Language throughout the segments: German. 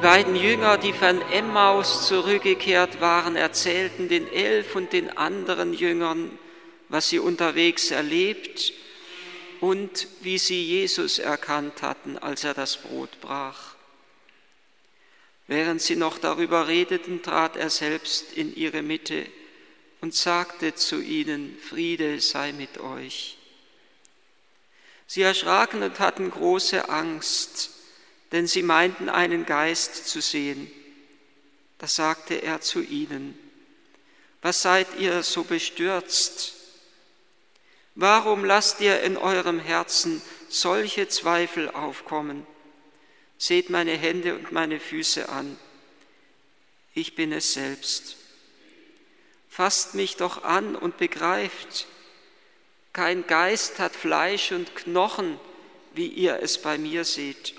Die beiden Jünger, die von Emmaus zurückgekehrt waren, erzählten den elf und den anderen Jüngern, was sie unterwegs erlebt und wie sie Jesus erkannt hatten, als er das Brot brach. Während sie noch darüber redeten, trat er selbst in ihre Mitte und sagte zu ihnen, Friede sei mit euch. Sie erschraken und hatten große Angst, denn sie meinten einen Geist zu sehen. Da sagte er zu ihnen, was seid ihr so bestürzt? Warum lasst ihr in eurem Herzen solche Zweifel aufkommen? Seht meine Hände und meine Füße an. Ich bin es selbst. Fasst mich doch an und begreift, kein Geist hat Fleisch und Knochen, wie ihr es bei mir seht.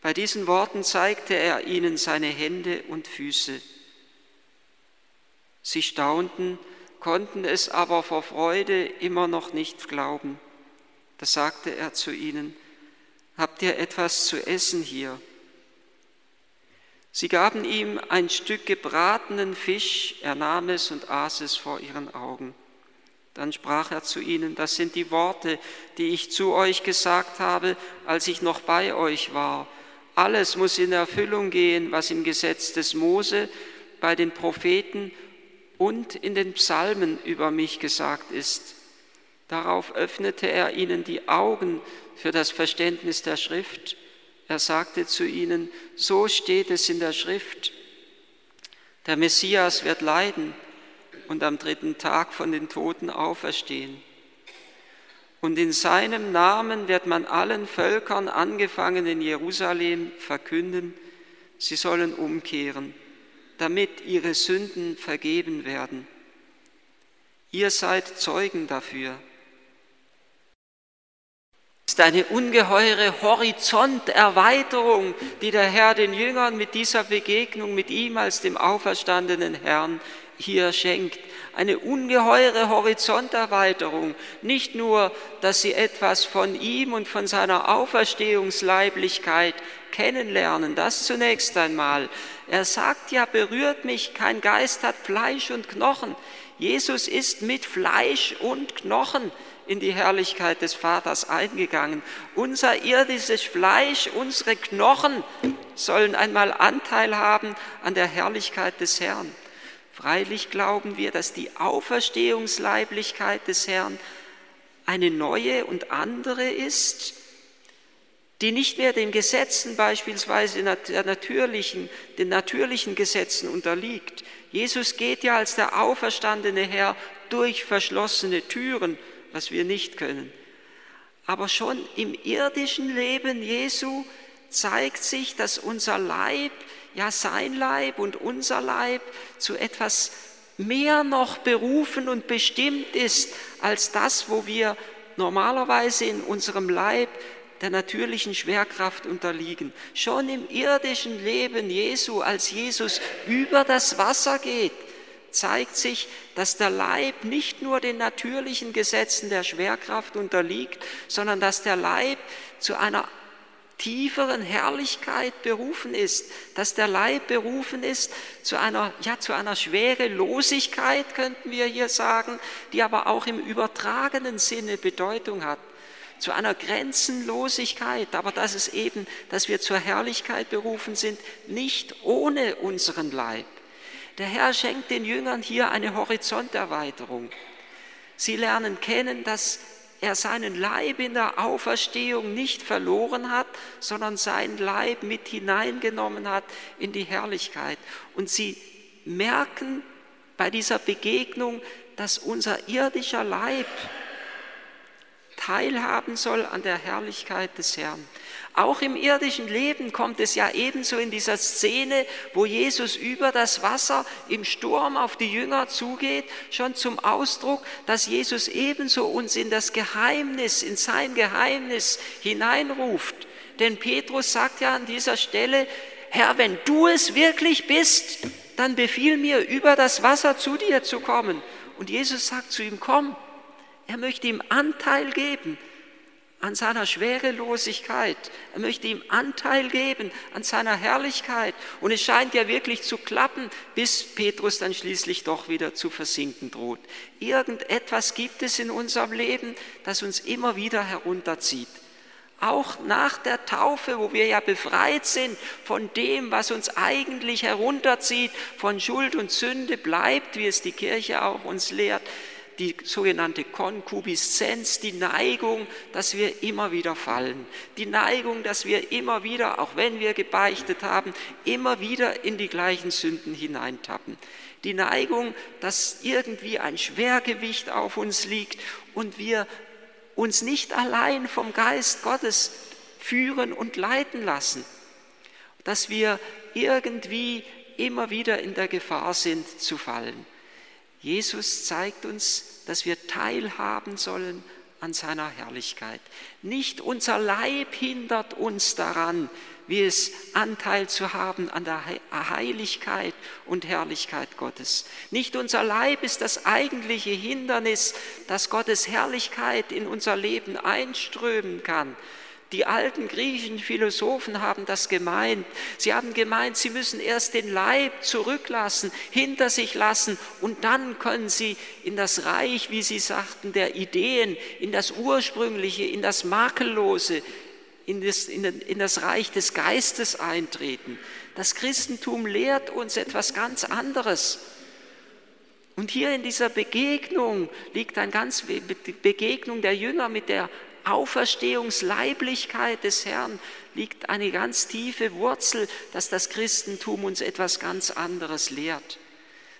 Bei diesen Worten zeigte er ihnen seine Hände und Füße. Sie staunten, konnten es aber vor Freude immer noch nicht glauben. Da sagte er zu ihnen, Habt ihr etwas zu essen hier? Sie gaben ihm ein Stück gebratenen Fisch, er nahm es und aß es vor ihren Augen. Dann sprach er zu ihnen, das sind die Worte, die ich zu euch gesagt habe, als ich noch bei euch war. Alles muss in Erfüllung gehen, was im Gesetz des Mose, bei den Propheten und in den Psalmen über mich gesagt ist. Darauf öffnete er ihnen die Augen für das Verständnis der Schrift. Er sagte zu ihnen, so steht es in der Schrift, der Messias wird leiden und am dritten Tag von den Toten auferstehen. Und in seinem Namen wird man allen Völkern, angefangen in Jerusalem, verkünden, sie sollen umkehren, damit ihre Sünden vergeben werden. Ihr seid Zeugen dafür. Es ist eine ungeheure Horizonterweiterung, die der Herr den Jüngern mit dieser Begegnung mit ihm als dem auferstandenen Herrn hier schenkt. Eine ungeheure Horizonterweiterung. Nicht nur, dass sie etwas von ihm und von seiner Auferstehungsleiblichkeit kennenlernen, das zunächst einmal. Er sagt ja, berührt mich, kein Geist hat Fleisch und Knochen. Jesus ist mit Fleisch und Knochen in die Herrlichkeit des Vaters eingegangen. Unser irdisches Fleisch, unsere Knochen sollen einmal Anteil haben an der Herrlichkeit des Herrn. Freilich glauben wir, dass die Auferstehungsleiblichkeit des Herrn eine neue und andere ist, die nicht mehr den Gesetzen beispielsweise der natürlichen, den natürlichen Gesetzen unterliegt. Jesus geht ja als der auferstandene Herr durch verschlossene Türen, was wir nicht können. Aber schon im irdischen Leben Jesu zeigt sich, dass unser Leib ja sein Leib und unser Leib zu etwas mehr noch berufen und bestimmt ist als das, wo wir normalerweise in unserem Leib der natürlichen Schwerkraft unterliegen. Schon im irdischen Leben Jesu, als Jesus über das Wasser geht, zeigt sich, dass der Leib nicht nur den natürlichen Gesetzen der Schwerkraft unterliegt, sondern dass der Leib zu einer tieferen Herrlichkeit berufen ist, dass der Leib berufen ist zu einer, ja, zu einer Schwerelosigkeit, könnten wir hier sagen, die aber auch im übertragenen Sinne Bedeutung hat, zu einer Grenzenlosigkeit, aber dass es eben, dass wir zur Herrlichkeit berufen sind, nicht ohne unseren Leib. Der Herr schenkt den Jüngern hier eine Horizonterweiterung. Sie lernen kennen, dass er seinen Leib in der Auferstehung nicht verloren hat, sondern seinen Leib mit hineingenommen hat in die Herrlichkeit. Und sie merken bei dieser Begegnung, dass unser irdischer Leib teilhaben soll an der Herrlichkeit des Herrn. Auch im irdischen Leben kommt es ja ebenso in dieser Szene, wo Jesus über das Wasser im Sturm auf die Jünger zugeht, schon zum Ausdruck, dass Jesus ebenso uns in das Geheimnis, in sein Geheimnis hineinruft. Denn Petrus sagt ja an dieser Stelle, Herr, wenn du es wirklich bist, dann befiehl mir, über das Wasser zu dir zu kommen. Und Jesus sagt zu ihm, komm. Er möchte ihm Anteil geben an seiner Schwerelosigkeit. Er möchte ihm Anteil geben an seiner Herrlichkeit. Und es scheint ja wirklich zu klappen, bis Petrus dann schließlich doch wieder zu versinken droht. Irgendetwas gibt es in unserem Leben, das uns immer wieder herunterzieht. Auch nach der Taufe, wo wir ja befreit sind von dem, was uns eigentlich herunterzieht, von Schuld und Sünde, bleibt, wie es die Kirche auch uns lehrt, die sogenannte Konkupiszenz, die Neigung, dass wir immer wieder fallen. Die Neigung, dass wir immer wieder, auch wenn wir gebeichtet haben, immer wieder in die gleichen Sünden hineintappen. Die Neigung, dass irgendwie ein Schwergewicht auf uns liegt und wir uns nicht allein vom Geist Gottes führen und leiten lassen. Dass wir irgendwie immer wieder in der Gefahr sind zu fallen. Jesus zeigt uns, dass wir teilhaben sollen an seiner Herrlichkeit. Nicht unser Leib hindert uns daran, wie es Anteil zu haben an der Heiligkeit und Herrlichkeit Gottes. Nicht unser Leib ist das eigentliche Hindernis, dass Gottes Herrlichkeit in unser Leben einströmen kann, die alten griechischen Philosophen haben das gemeint. Sie haben gemeint, sie müssen erst den Leib zurücklassen, hinter sich lassen und dann können sie in das Reich, wie sie sagten, der Ideen, in das Ursprüngliche, in das Makellose, in das, in das Reich des Geistes eintreten. Das Christentum lehrt uns etwas ganz anderes. Und hier in dieser Begegnung liegt eine ganz Begegnung der Jünger mit der Auferstehungsleiblichkeit des Herrn liegt eine ganz tiefe Wurzel, dass das Christentum uns etwas ganz anderes lehrt.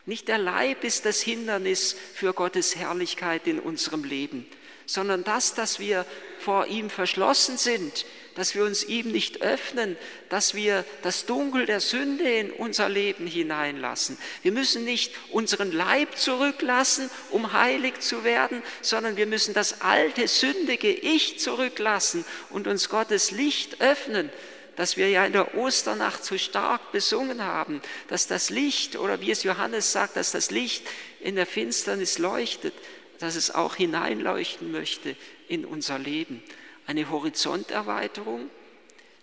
Nicht der Leib ist das Hindernis für Gottes Herrlichkeit in unserem Leben, sondern das, dass wir vor ihm verschlossen sind, dass wir uns ihm nicht öffnen, dass wir das Dunkel der Sünde in unser Leben hineinlassen. Wir müssen nicht unseren Leib zurücklassen, um heilig zu werden, sondern wir müssen das alte, sündige Ich zurücklassen und uns Gottes Licht öffnen, das wir ja in der Osternacht so stark besungen haben, dass das Licht, oder wie es Johannes sagt, dass das Licht in der Finsternis leuchtet, dass es auch hineinleuchten möchte in unser Leben eine Horizonterweiterung,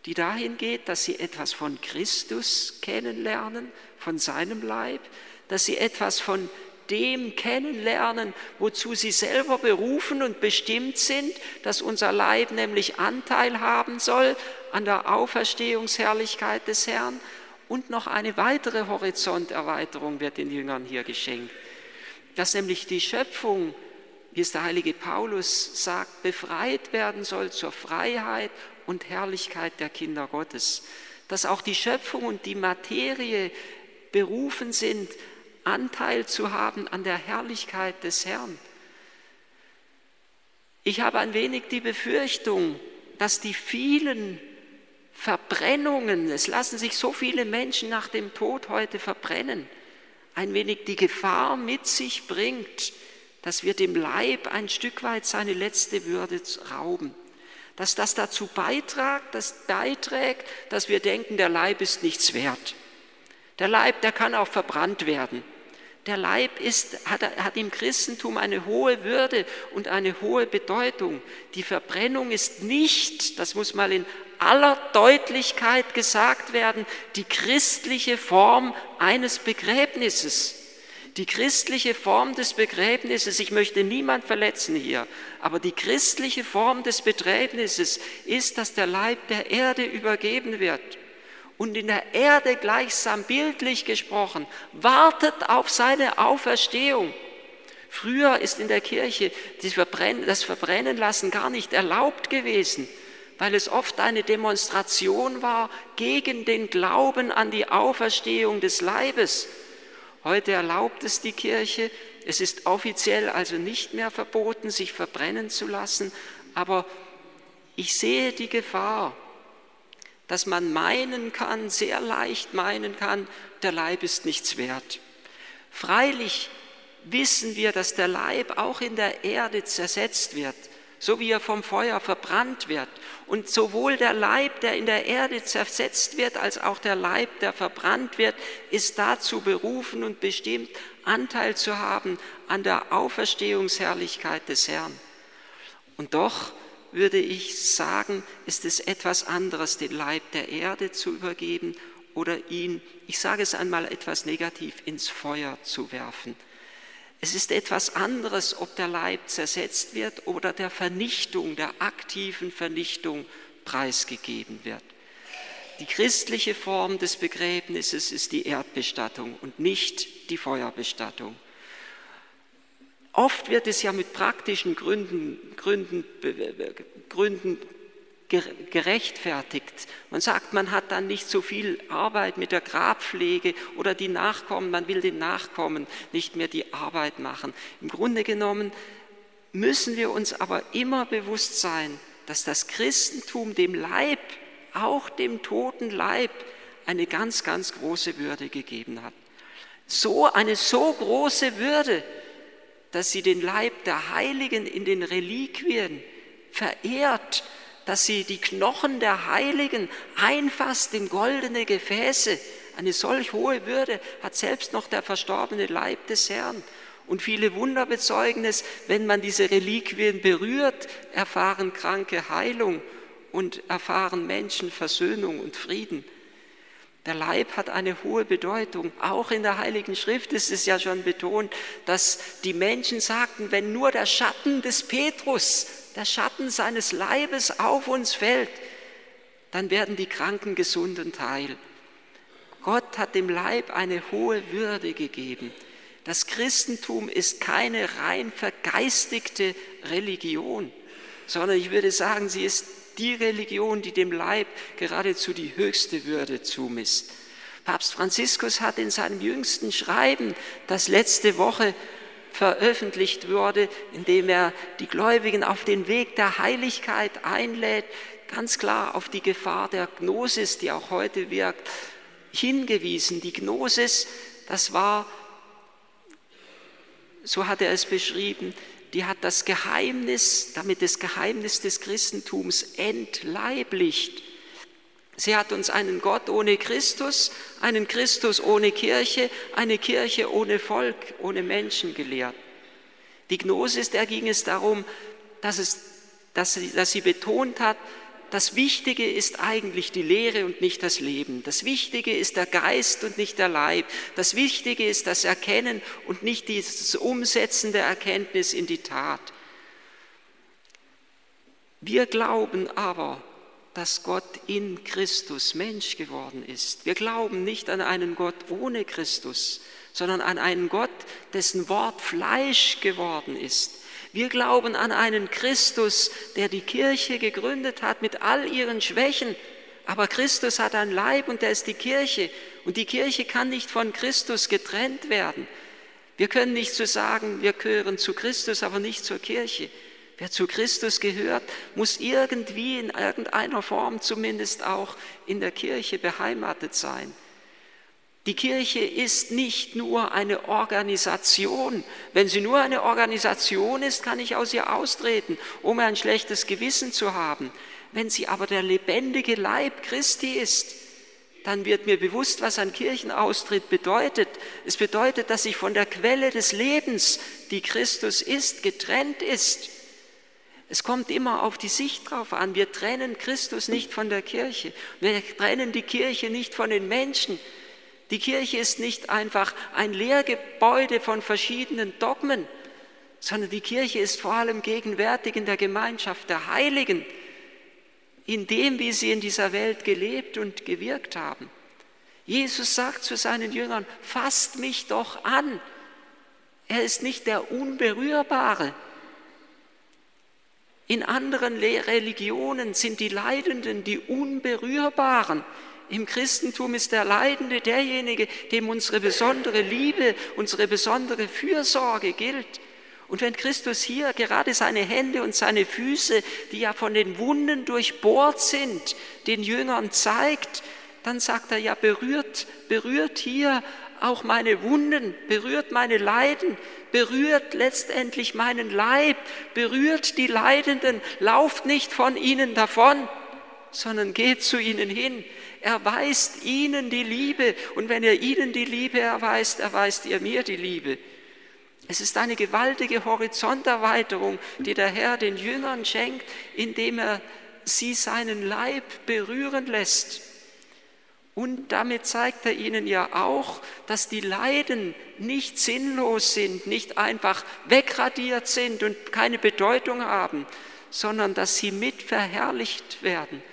die dahin geht, dass sie etwas von Christus kennenlernen, von seinem Leib, dass sie etwas von dem kennenlernen, wozu sie selber berufen und bestimmt sind, dass unser Leib nämlich Anteil haben soll an der Auferstehungsherrlichkeit des Herrn. Und noch eine weitere Horizonterweiterung wird den Jüngern hier geschenkt, dass nämlich die Schöpfung wie es der heilige Paulus sagt, befreit werden soll zur Freiheit und Herrlichkeit der Kinder Gottes. Dass auch die Schöpfung und die Materie berufen sind, Anteil zu haben an der Herrlichkeit des Herrn. Ich habe ein wenig die Befürchtung, dass die vielen Verbrennungen, es lassen sich so viele Menschen nach dem Tod heute verbrennen, ein wenig die Gefahr mit sich bringt, dass wir dem Leib ein Stück weit seine letzte Würde rauben. Dass das dazu beiträgt, das beiträgt, dass wir denken, der Leib ist nichts wert. Der Leib, der kann auch verbrannt werden. Der Leib ist, hat, hat im Christentum eine hohe Würde und eine hohe Bedeutung. Die Verbrennung ist nicht, das muss mal in aller Deutlichkeit gesagt werden, die christliche Form eines Begräbnisses. Die christliche Form des Begräbnisses, ich möchte niemand verletzen hier, aber die christliche Form des Begräbnisses ist, dass der Leib der Erde übergeben wird und in der Erde gleichsam bildlich gesprochen wartet auf seine Auferstehung. Früher ist in der Kirche das Verbrennen lassen gar nicht erlaubt gewesen, weil es oft eine Demonstration war gegen den Glauben an die Auferstehung des Leibes. Heute erlaubt es die Kirche. Es ist offiziell also nicht mehr verboten, sich verbrennen zu lassen. Aber ich sehe die Gefahr, dass man meinen kann, sehr leicht meinen kann, der Leib ist nichts wert. Freilich wissen wir, dass der Leib auch in der Erde zersetzt wird so wie er vom Feuer verbrannt wird. Und sowohl der Leib, der in der Erde zersetzt wird, als auch der Leib, der verbrannt wird, ist dazu berufen und bestimmt, Anteil zu haben an der Auferstehungsherrlichkeit des Herrn. Und doch würde ich sagen, ist es etwas anderes, den Leib der Erde zu übergeben oder ihn, ich sage es einmal etwas negativ, ins Feuer zu werfen. Es ist etwas anderes, ob der Leib zersetzt wird oder der Vernichtung, der aktiven Vernichtung preisgegeben wird. Die christliche Form des Begräbnisses ist die Erdbestattung und nicht die Feuerbestattung. Oft wird es ja mit praktischen Gründen, Gründen, Gründen gerechtfertigt. Man sagt, man hat dann nicht so viel Arbeit mit der Grabpflege oder die Nachkommen, man will den Nachkommen nicht mehr die Arbeit machen. Im Grunde genommen müssen wir uns aber immer bewusst sein, dass das Christentum dem Leib, auch dem toten Leib, eine ganz, ganz große Würde gegeben hat. So eine so große Würde, dass sie den Leib der Heiligen in den Reliquien verehrt, dass sie die Knochen der Heiligen einfasst in goldene Gefäße. Eine solch hohe Würde hat selbst noch der verstorbene Leib des Herrn. Und viele Wunder bezeugen es, wenn man diese Reliquien berührt, erfahren Kranke Heilung und erfahren Menschen Versöhnung und Frieden. Der Leib hat eine hohe Bedeutung. Auch in der Heiligen Schrift ist es ja schon betont, dass die Menschen sagten, wenn nur der Schatten des Petrus, der Schatten seines Leibes auf uns fällt, dann werden die Kranken gesund und heil. Gott hat dem Leib eine hohe Würde gegeben. Das Christentum ist keine rein vergeistigte Religion, sondern ich würde sagen, sie ist die Religion, die dem Leib geradezu die höchste Würde zumisst. Papst Franziskus hat in seinem jüngsten Schreiben, das letzte Woche veröffentlicht wurde, in dem er die Gläubigen auf den Weg der Heiligkeit einlädt, ganz klar auf die Gefahr der Gnosis, die auch heute wirkt, hingewiesen. Die Gnosis, das war, so hat er es beschrieben, die hat das Geheimnis, damit das Geheimnis des Christentums entleiblicht. Sie hat uns einen Gott ohne Christus, einen Christus ohne Kirche, eine Kirche ohne Volk, ohne Menschen gelehrt. Die Gnosis, der ging es darum, dass, es, dass, sie, dass sie betont hat, das Wichtige ist eigentlich die Lehre und nicht das Leben. Das Wichtige ist der Geist und nicht der Leib. Das Wichtige ist das Erkennen und nicht das Umsetzen der Erkenntnis in die Tat. Wir glauben aber, dass Gott in Christus Mensch geworden ist. Wir glauben nicht an einen Gott ohne Christus, sondern an einen Gott, dessen Wort Fleisch geworden ist wir glauben an einen Christus, der die Kirche gegründet hat mit all ihren Schwächen. Aber Christus hat ein Leib und der ist die Kirche. Und die Kirche kann nicht von Christus getrennt werden. Wir können nicht so sagen, wir gehören zu Christus, aber nicht zur Kirche. Wer zu Christus gehört, muss irgendwie in irgendeiner Form zumindest auch in der Kirche beheimatet sein. Die Kirche ist nicht nur eine Organisation. Wenn sie nur eine Organisation ist, kann ich aus ihr austreten, um ein schlechtes Gewissen zu haben. Wenn sie aber der lebendige Leib Christi ist, dann wird mir bewusst, was ein Kirchenaustritt bedeutet. Es bedeutet, dass ich von der Quelle des Lebens, die Christus ist, getrennt ist. Es kommt immer auf die Sicht drauf an. Wir trennen Christus nicht von der Kirche. Wir trennen die Kirche nicht von den Menschen. Die Kirche ist nicht einfach ein Lehrgebäude von verschiedenen Dogmen, sondern die Kirche ist vor allem gegenwärtig in der Gemeinschaft der Heiligen, in dem, wie sie in dieser Welt gelebt und gewirkt haben. Jesus sagt zu seinen Jüngern, fasst mich doch an. Er ist nicht der Unberührbare. In anderen Religionen sind die Leidenden die Unberührbaren. Im Christentum ist der Leidende derjenige, dem unsere besondere Liebe, unsere besondere Fürsorge gilt. Und wenn Christus hier gerade seine Hände und seine Füße, die ja von den Wunden durchbohrt sind, den Jüngern zeigt, dann sagt er ja, berührt, berührt hier auch meine Wunden, berührt meine Leiden, berührt letztendlich meinen Leib, berührt die Leidenden, lauft nicht von ihnen davon, sondern geht zu ihnen hin, erweist ihnen die Liebe. Und wenn er ihnen die Liebe erweist, erweist ihr mir die Liebe. Es ist eine gewaltige Horizonterweiterung, die der Herr den Jüngern schenkt, indem er sie seinen Leib berühren lässt. Und damit zeigt er ihnen ja auch, dass die Leiden nicht sinnlos sind, nicht einfach wegradiert sind und keine Bedeutung haben, sondern dass sie mit verherrlicht werden.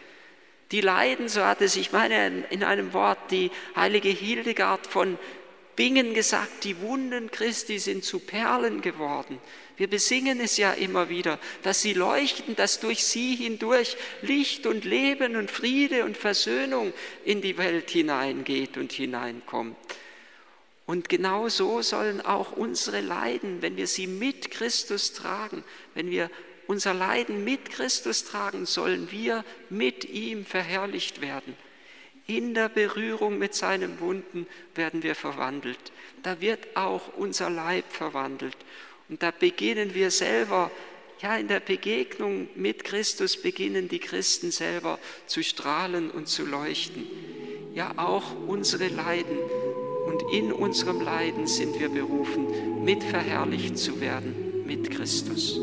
Die Leiden, so hat es, ich meine, in einem Wort die heilige Hildegard von Bingen gesagt, die Wunden Christi sind zu Perlen geworden. Wir besingen es ja immer wieder, dass sie leuchten, dass durch sie hindurch Licht und Leben und Friede und Versöhnung in die Welt hineingeht und hineinkommt. Und genau so sollen auch unsere Leiden, wenn wir sie mit Christus tragen, wenn wir unser Leiden mit Christus tragen, sollen wir mit ihm verherrlicht werden. In der Berührung mit seinen Wunden werden wir verwandelt. Da wird auch unser Leib verwandelt. Und da beginnen wir selber, ja, in der Begegnung mit Christus beginnen die Christen selber zu strahlen und zu leuchten. Ja, auch unsere Leiden. Und in unserem Leiden sind wir berufen, mit verherrlicht zu werden mit Christus.